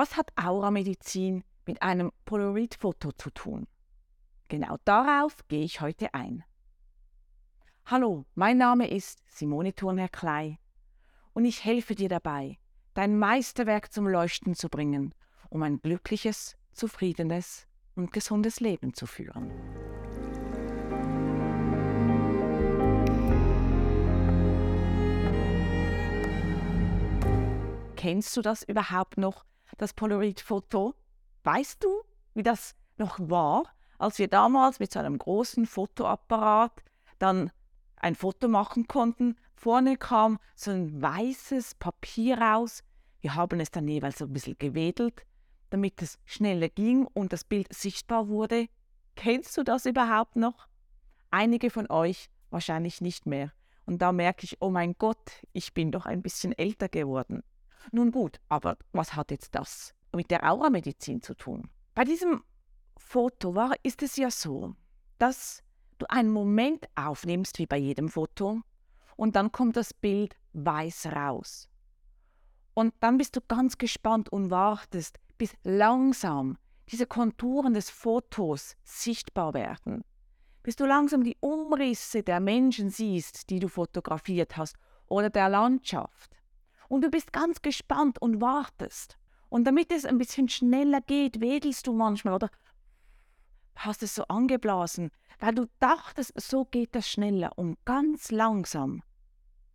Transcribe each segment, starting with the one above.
Was hat Auramedizin mit einem Polaroid-Foto zu tun? Genau darauf gehe ich heute ein. Hallo, mein Name ist Simone Thurnherr-Klei und ich helfe dir dabei, dein Meisterwerk zum Leuchten zu bringen, um ein glückliches, zufriedenes und gesundes Leben zu führen. Kennst du das überhaupt noch, das Polaroid-Foto? Weißt du, wie das noch war, als wir damals mit so einem großen Fotoapparat dann ein Foto machen konnten? Vorne kam so ein weißes Papier raus. Wir haben es dann jeweils so ein bisschen gewedelt, damit es schneller ging und das Bild sichtbar wurde. Kennst du das überhaupt noch? Einige von euch wahrscheinlich nicht mehr. Und da merke ich, oh mein Gott, ich bin doch ein bisschen älter geworden. Nun gut, aber was hat jetzt das mit der Auramedizin zu tun? Bei diesem Foto war, ist es ja so, dass du einen Moment aufnimmst, wie bei jedem Foto, und dann kommt das Bild weiß raus. Und dann bist du ganz gespannt und wartest, bis langsam diese Konturen des Fotos sichtbar werden. Bis du langsam die Umrisse der Menschen siehst, die du fotografiert hast, oder der Landschaft und du bist ganz gespannt und wartest. Und damit es ein bisschen schneller geht, wedelst du manchmal oder hast es so angeblasen, weil du dachtest, so geht das schneller und ganz langsam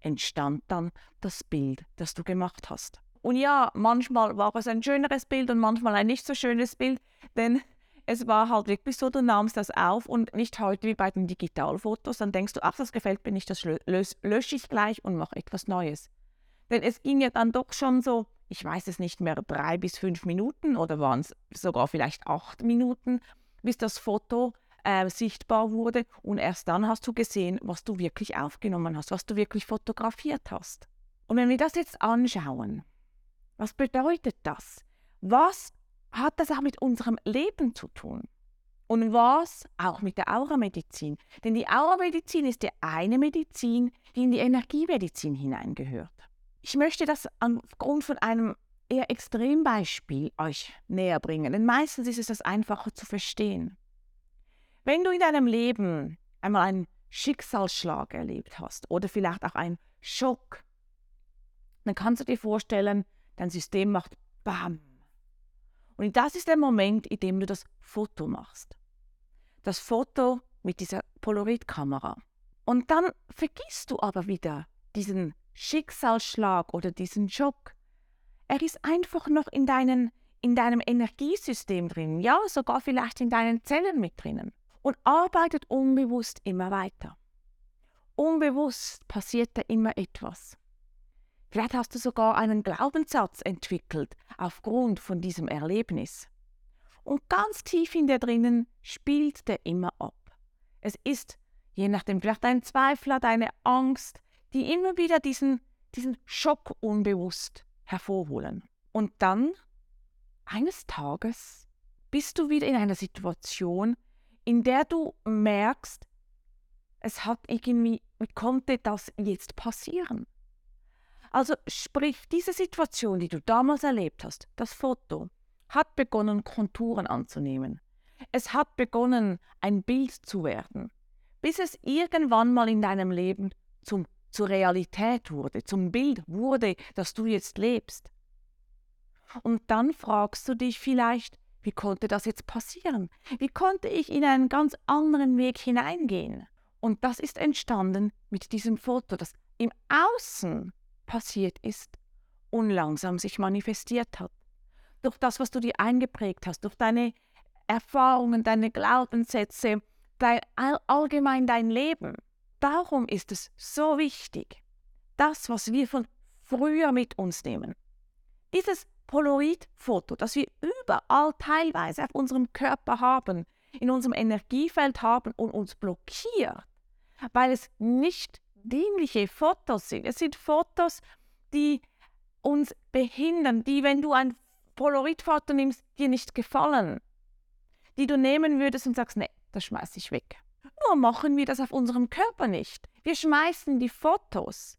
entstand dann das Bild, das du gemacht hast. Und ja, manchmal war es ein schöneres Bild und manchmal ein nicht so schönes Bild, denn es war halt wirklich so, du nahmst das auf und nicht heute wie bei den Digitalfotos, dann denkst du, ach, das gefällt mir nicht, das lösche ich gleich und mache etwas Neues. Denn es ging ja dann doch schon so, ich weiß es nicht mehr, drei bis fünf Minuten oder waren es sogar vielleicht acht Minuten, bis das Foto äh, sichtbar wurde. Und erst dann hast du gesehen, was du wirklich aufgenommen hast, was du wirklich fotografiert hast. Und wenn wir das jetzt anschauen, was bedeutet das? Was hat das auch mit unserem Leben zu tun? Und was auch mit der Auramedizin? Denn die Auramedizin ist ja eine Medizin, die in die Energiemedizin hineingehört. Ich möchte das aufgrund von einem eher Extrembeispiel euch näher bringen, denn meistens ist es das einfacher zu verstehen. Wenn du in deinem Leben einmal einen Schicksalsschlag erlebt hast oder vielleicht auch einen Schock, dann kannst du dir vorstellen, dein System macht BAM. Und das ist der Moment, in dem du das Foto machst. Das Foto mit dieser Polaroid-Kamera. Und dann vergisst du aber wieder diesen Schicksalsschlag oder diesen Schock. Er ist einfach noch in, deinen, in deinem Energiesystem drin, ja, sogar vielleicht in deinen Zellen mit drinnen und arbeitet unbewusst immer weiter. Unbewusst passiert da immer etwas. Vielleicht hast du sogar einen Glaubenssatz entwickelt aufgrund von diesem Erlebnis. Und ganz tief in dir drinnen spielt der immer ab. Es ist, je nachdem, vielleicht dein Zweifler, deine Angst, die immer wieder diesen, diesen Schock unbewusst hervorholen. Und dann, eines Tages, bist du wieder in einer Situation, in der du merkst, es hat irgendwie, wie konnte das jetzt passieren? Also sprich, diese Situation, die du damals erlebt hast, das Foto, hat begonnen, Konturen anzunehmen. Es hat begonnen, ein Bild zu werden, bis es irgendwann mal in deinem Leben zum zur Realität wurde, zum Bild wurde, das du jetzt lebst. Und dann fragst du dich vielleicht, wie konnte das jetzt passieren? Wie konnte ich in einen ganz anderen Weg hineingehen? Und das ist entstanden mit diesem Foto, das im Außen passiert ist und langsam sich manifestiert hat. Durch das, was du dir eingeprägt hast, durch deine Erfahrungen, deine Glaubenssätze, dein, allgemein dein Leben. Darum ist es so wichtig, das, was wir von früher mit uns nehmen, dieses Polaroid-Foto, das wir überall teilweise auf unserem Körper haben, in unserem Energiefeld haben und uns blockiert, weil es nicht dienliche Fotos sind. Es sind Fotos, die uns behindern, die, wenn du ein Polaroid-Foto nimmst, dir nicht gefallen, die du nehmen würdest und sagst, nee, das schmeiß ich weg. Nur machen wir das auf unserem Körper nicht. Wir schmeißen die Fotos,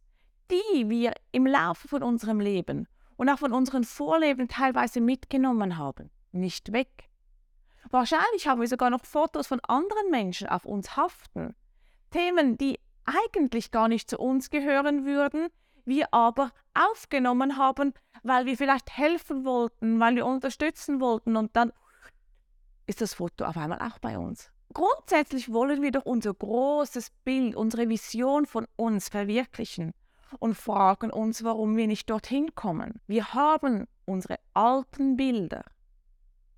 die wir im Laufe von unserem Leben und auch von unseren Vorleben teilweise mitgenommen haben, nicht weg. Wahrscheinlich haben wir sogar noch Fotos von anderen Menschen auf uns haften. Themen, die eigentlich gar nicht zu uns gehören würden, wir aber aufgenommen haben, weil wir vielleicht helfen wollten, weil wir unterstützen wollten und dann ist das Foto auf einmal auch bei uns. Grundsätzlich wollen wir doch unser großes Bild, unsere Vision von uns verwirklichen und fragen uns, warum wir nicht dorthin kommen. Wir haben unsere alten Bilder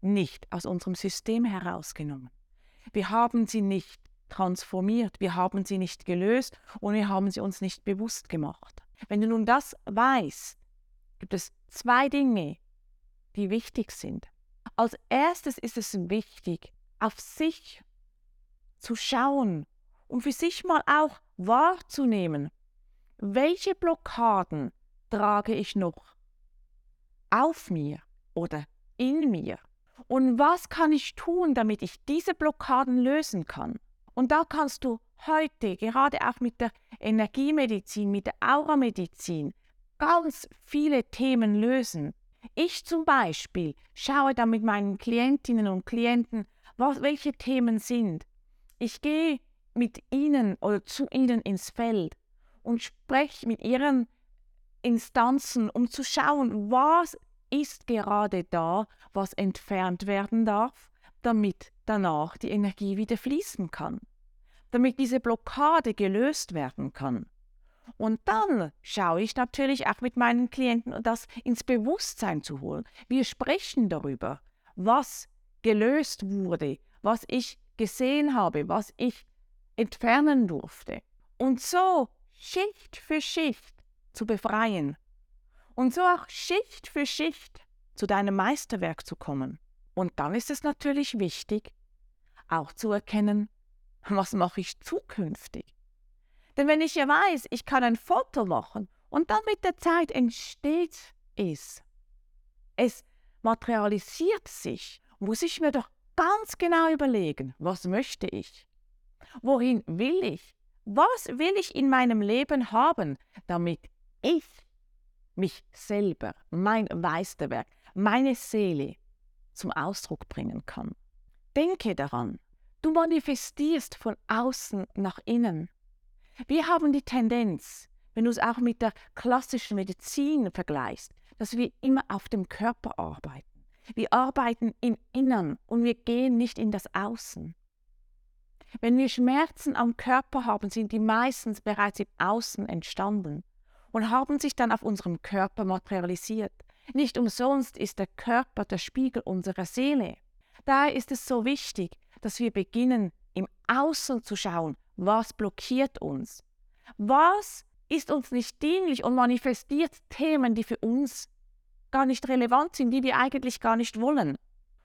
nicht aus unserem System herausgenommen. Wir haben sie nicht transformiert, wir haben sie nicht gelöst und wir haben sie uns nicht bewusst gemacht. Wenn du nun das weißt, gibt es zwei Dinge, die wichtig sind. Als erstes ist es wichtig, auf sich zu schauen und für sich mal auch wahrzunehmen, welche Blockaden trage ich noch auf mir oder in mir? Und was kann ich tun, damit ich diese Blockaden lösen kann? Und da kannst du heute, gerade auch mit der Energiemedizin, mit der Auramedizin, ganz viele Themen lösen. Ich zum Beispiel schaue dann mit meinen Klientinnen und Klienten, was, welche Themen sind. Ich gehe mit ihnen oder zu ihnen ins Feld und spreche mit ihren Instanzen, um zu schauen, was ist gerade da, was entfernt werden darf, damit danach die Energie wieder fließen kann, damit diese Blockade gelöst werden kann. Und dann schaue ich natürlich auch mit meinen Klienten, das ins Bewusstsein zu holen. Wir sprechen darüber, was gelöst wurde, was ich gesehen habe, was ich entfernen durfte. Und so Schicht für Schicht zu befreien und so auch Schicht für Schicht zu deinem Meisterwerk zu kommen. Und dann ist es natürlich wichtig, auch zu erkennen, was mache ich zukünftig. Denn wenn ich ja weiß, ich kann ein Foto machen und dann mit der Zeit entsteht es, es materialisiert sich, muss ich mir doch ganz genau überlegen, was möchte ich? Wohin will ich? Was will ich in meinem Leben haben, damit ich mich selber, mein Meisterwerk, meine Seele zum Ausdruck bringen kann? Denke daran, du manifestierst von außen nach innen. Wir haben die Tendenz, wenn du es auch mit der klassischen Medizin vergleichst, dass wir immer auf dem Körper arbeiten. Wir arbeiten im Innern und wir gehen nicht in das Außen. Wenn wir Schmerzen am Körper haben, sind die meistens bereits im Außen entstanden und haben sich dann auf unserem Körper materialisiert. Nicht umsonst ist der Körper der Spiegel unserer Seele. Daher ist es so wichtig, dass wir beginnen, im Außen zu schauen, was blockiert uns. Was ist uns nicht dienlich und manifestiert Themen, die für uns gar nicht relevant sind, die wir eigentlich gar nicht wollen.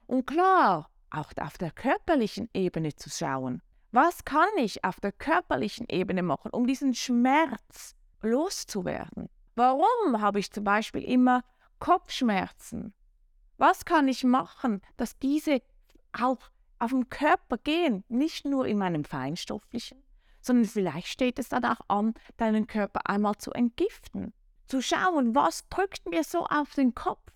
Und klar, auch auf der körperlichen Ebene zu schauen. Was kann ich auf der körperlichen Ebene machen, um diesen Schmerz loszuwerden? Warum habe ich zum Beispiel immer Kopfschmerzen? Was kann ich machen, dass diese auch auf den Körper gehen, nicht nur in meinem feinstofflichen, sondern vielleicht steht es dann auch an, deinen Körper einmal zu entgiften. Zu schauen, was drückt mir so auf den Kopf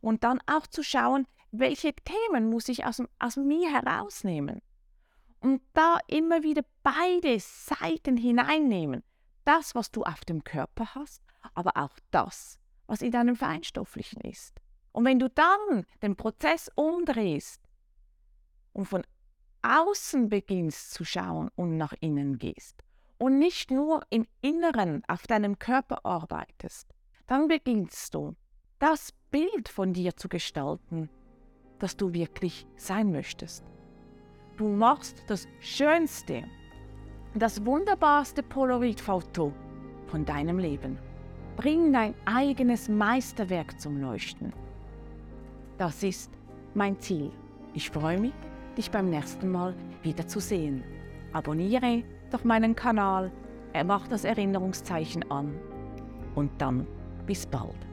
und dann auch zu schauen, welche Themen muss ich aus, aus mir herausnehmen und da immer wieder beide Seiten hineinnehmen. Das, was du auf dem Körper hast, aber auch das, was in deinem Feinstofflichen ist. Und wenn du dann den Prozess umdrehst und von außen beginnst zu schauen und nach innen gehst und nicht nur im Inneren auf deinem Körper arbeitest, dann beginnst du das Bild von dir zu gestalten, das du wirklich sein möchtest. Du machst das schönste, das wunderbarste Polaroid-Foto von deinem Leben. Bring dein eigenes Meisterwerk zum Leuchten. Das ist mein Ziel. Ich freue mich, dich beim nächsten Mal wieder zu sehen. Abonniere doch meinen Kanal, er macht das Erinnerungszeichen an und dann bis bald.